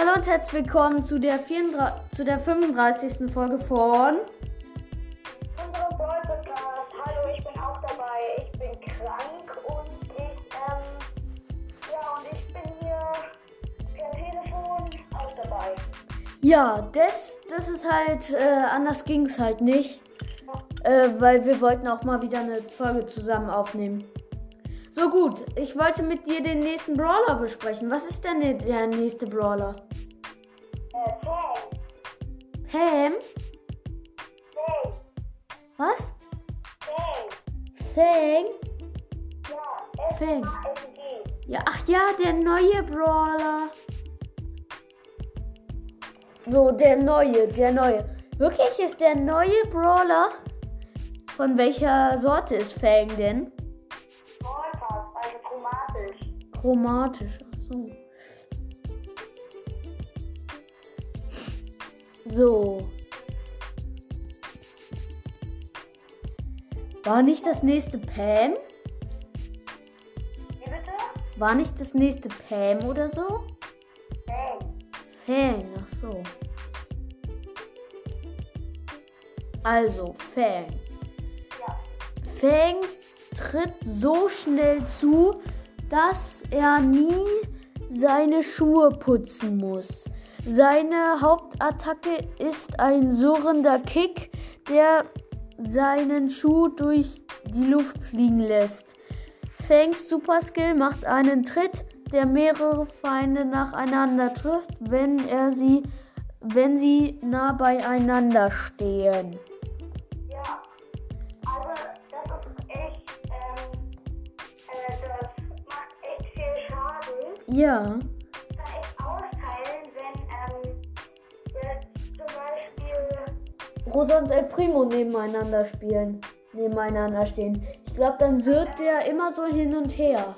Hallo und herzlich willkommen zu der, 34, zu der 35. Folge von unserem Brawl Podcast. Hallo, ich bin auch dabei. Ich bin krank und ich, ähm, ja, und ich bin hier per Telefon auch dabei. Ja, das, das ist halt, äh, anders ging es halt nicht. Äh, weil wir wollten auch mal wieder eine Folge zusammen aufnehmen. So gut, ich wollte mit dir den nächsten Brawler besprechen. Was ist denn der nächste Brawler? Äh, Fang, Pam? Fang, Was? Fang. Fang? Ja. F-A-N-G. Ja, ach ja, der neue Brawler. So, der neue, der neue. Wirklich ist der neue Brawler? Von welcher Sorte ist Fang denn? Chromatisch. Ach so. So. War nicht das nächste Pam? Wie bitte? War nicht das nächste Pam oder so? Fang. Fang, ach so. Also, Fang. Ja. Fang tritt so schnell zu, dass er nie seine Schuhe putzen muss. Seine Hauptattacke ist ein surrender Kick, der seinen Schuh durch die Luft fliegen lässt. Fangs Superskill macht einen Tritt, der mehrere Feinde nacheinander trifft, wenn er sie, wenn sie nah beieinander stehen. Beispiel Rosa und El Primo nebeneinander spielen, nebeneinander stehen. Ich glaube, dann wird der immer so hin und her.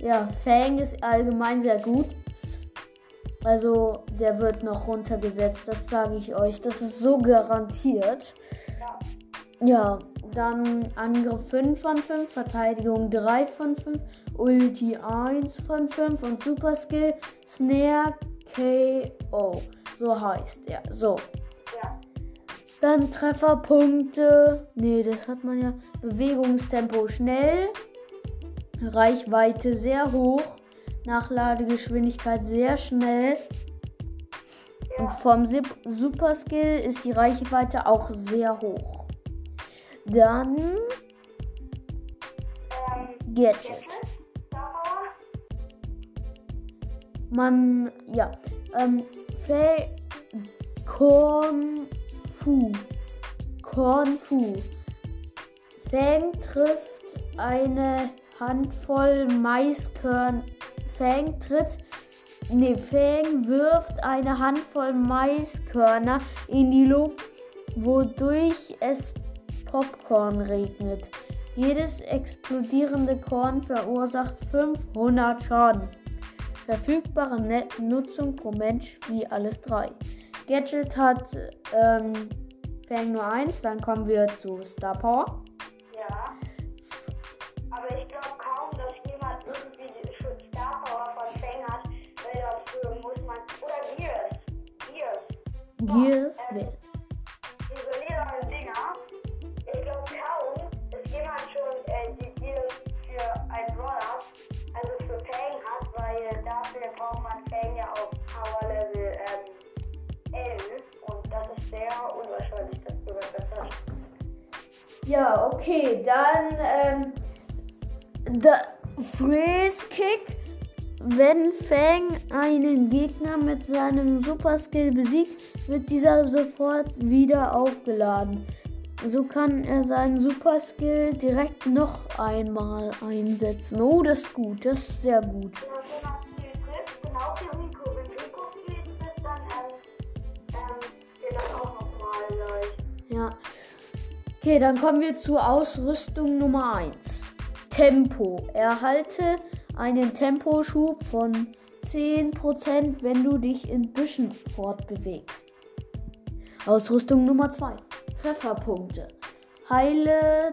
Ja, Fang ist allgemein sehr gut. Also, der wird noch runtergesetzt, das sage ich euch. Das ist so garantiert. Ja. Ja, dann Angriff 5 von 5, Verteidigung 3 von 5, Ulti 1 von 5 und Super Skill Snare KO. So heißt er. So. Dann Trefferpunkte. Nee, das hat man ja. Bewegungstempo schnell. Reichweite sehr hoch. Nachladegeschwindigkeit sehr schnell. Und vom Super Skill ist die Reichweite auch sehr hoch. Dann Gadget. Man, ja. Ähm, Fei Korn Fu. Korn Fu. Fang trifft eine Handvoll Maiskörner. Fang tritt. Nee, Fang wirft eine Handvoll Maiskörner in die Luft, wodurch es Popcorn regnet. Jedes explodierende Korn verursacht 500 Schaden. Verfügbare Net Nutzung pro Mensch wie alles drei. Gadget hat ähm, Fang nur eins, dann kommen wir zu Star Power. Gears. Ähm, diese ledernen Dinger. Ich glaube kaum, dass jemand schon äh, die Gears für ein Brawler, also für Fang hat, weil dafür braucht man Fang ja auf Power Level ähm, 11. Und das ist sehr unwahrscheinlich, dass jemand das hat. Ja, okay, dann ähm, der Freeze Kick. Wenn Fang einen Gegner mit seinem Super Skill besiegt, wird dieser sofort wieder aufgeladen. So kann er seinen Super Skill direkt noch einmal einsetzen. Oh, das ist gut, das ist sehr gut. Ja. Okay, dann kommen wir zur Ausrüstung Nummer 1. Tempo. Erhalte einen Temposchub von 10%, wenn du dich in Büschen fortbewegst. Ausrüstung Nummer 2. Trefferpunkte. Heile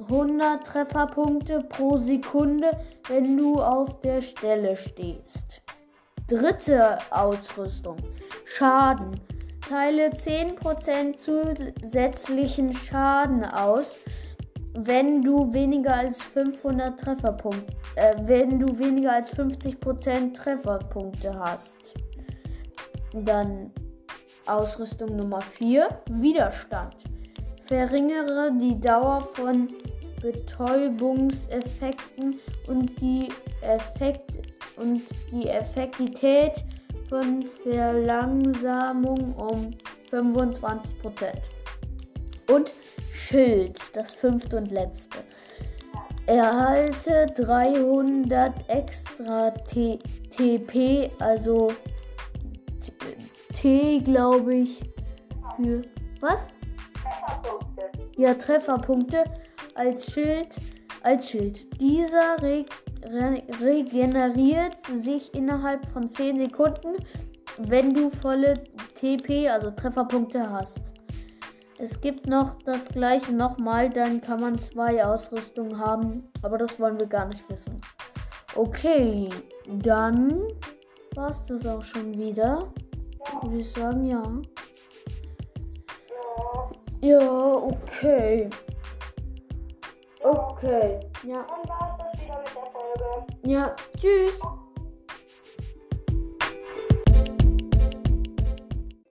100 Trefferpunkte pro Sekunde, wenn du auf der Stelle stehst. Dritte Ausrüstung. Schaden. Teile 10% zusätzlichen Schaden aus, wenn du weniger als 500 Trefferpunkte, äh, wenn du weniger als 50% Trefferpunkte hast. Dann Ausrüstung Nummer 4, Widerstand. Verringere die Dauer von Betäubungseffekten und die, Effekt und die Effektivität von Verlangsamung um 25%. Und Schild, das fünfte und letzte. Erhalte 300 extra T TP, also T, glaube ich, für was? Trefferpunkte. Ja, Trefferpunkte als Schild. Als Schild. Dieser re re regeneriert sich innerhalb von 10 Sekunden, wenn du volle TP, also Trefferpunkte hast. Es gibt noch das gleiche nochmal, dann kann man zwei Ausrüstungen haben, aber das wollen wir gar nicht wissen. Okay, dann war es das auch schon wieder. Würde ich sagen, ja. Ja. Ja, okay. Okay. Ja. Dann war es das wieder mit der Folge. Ja. Tschüss.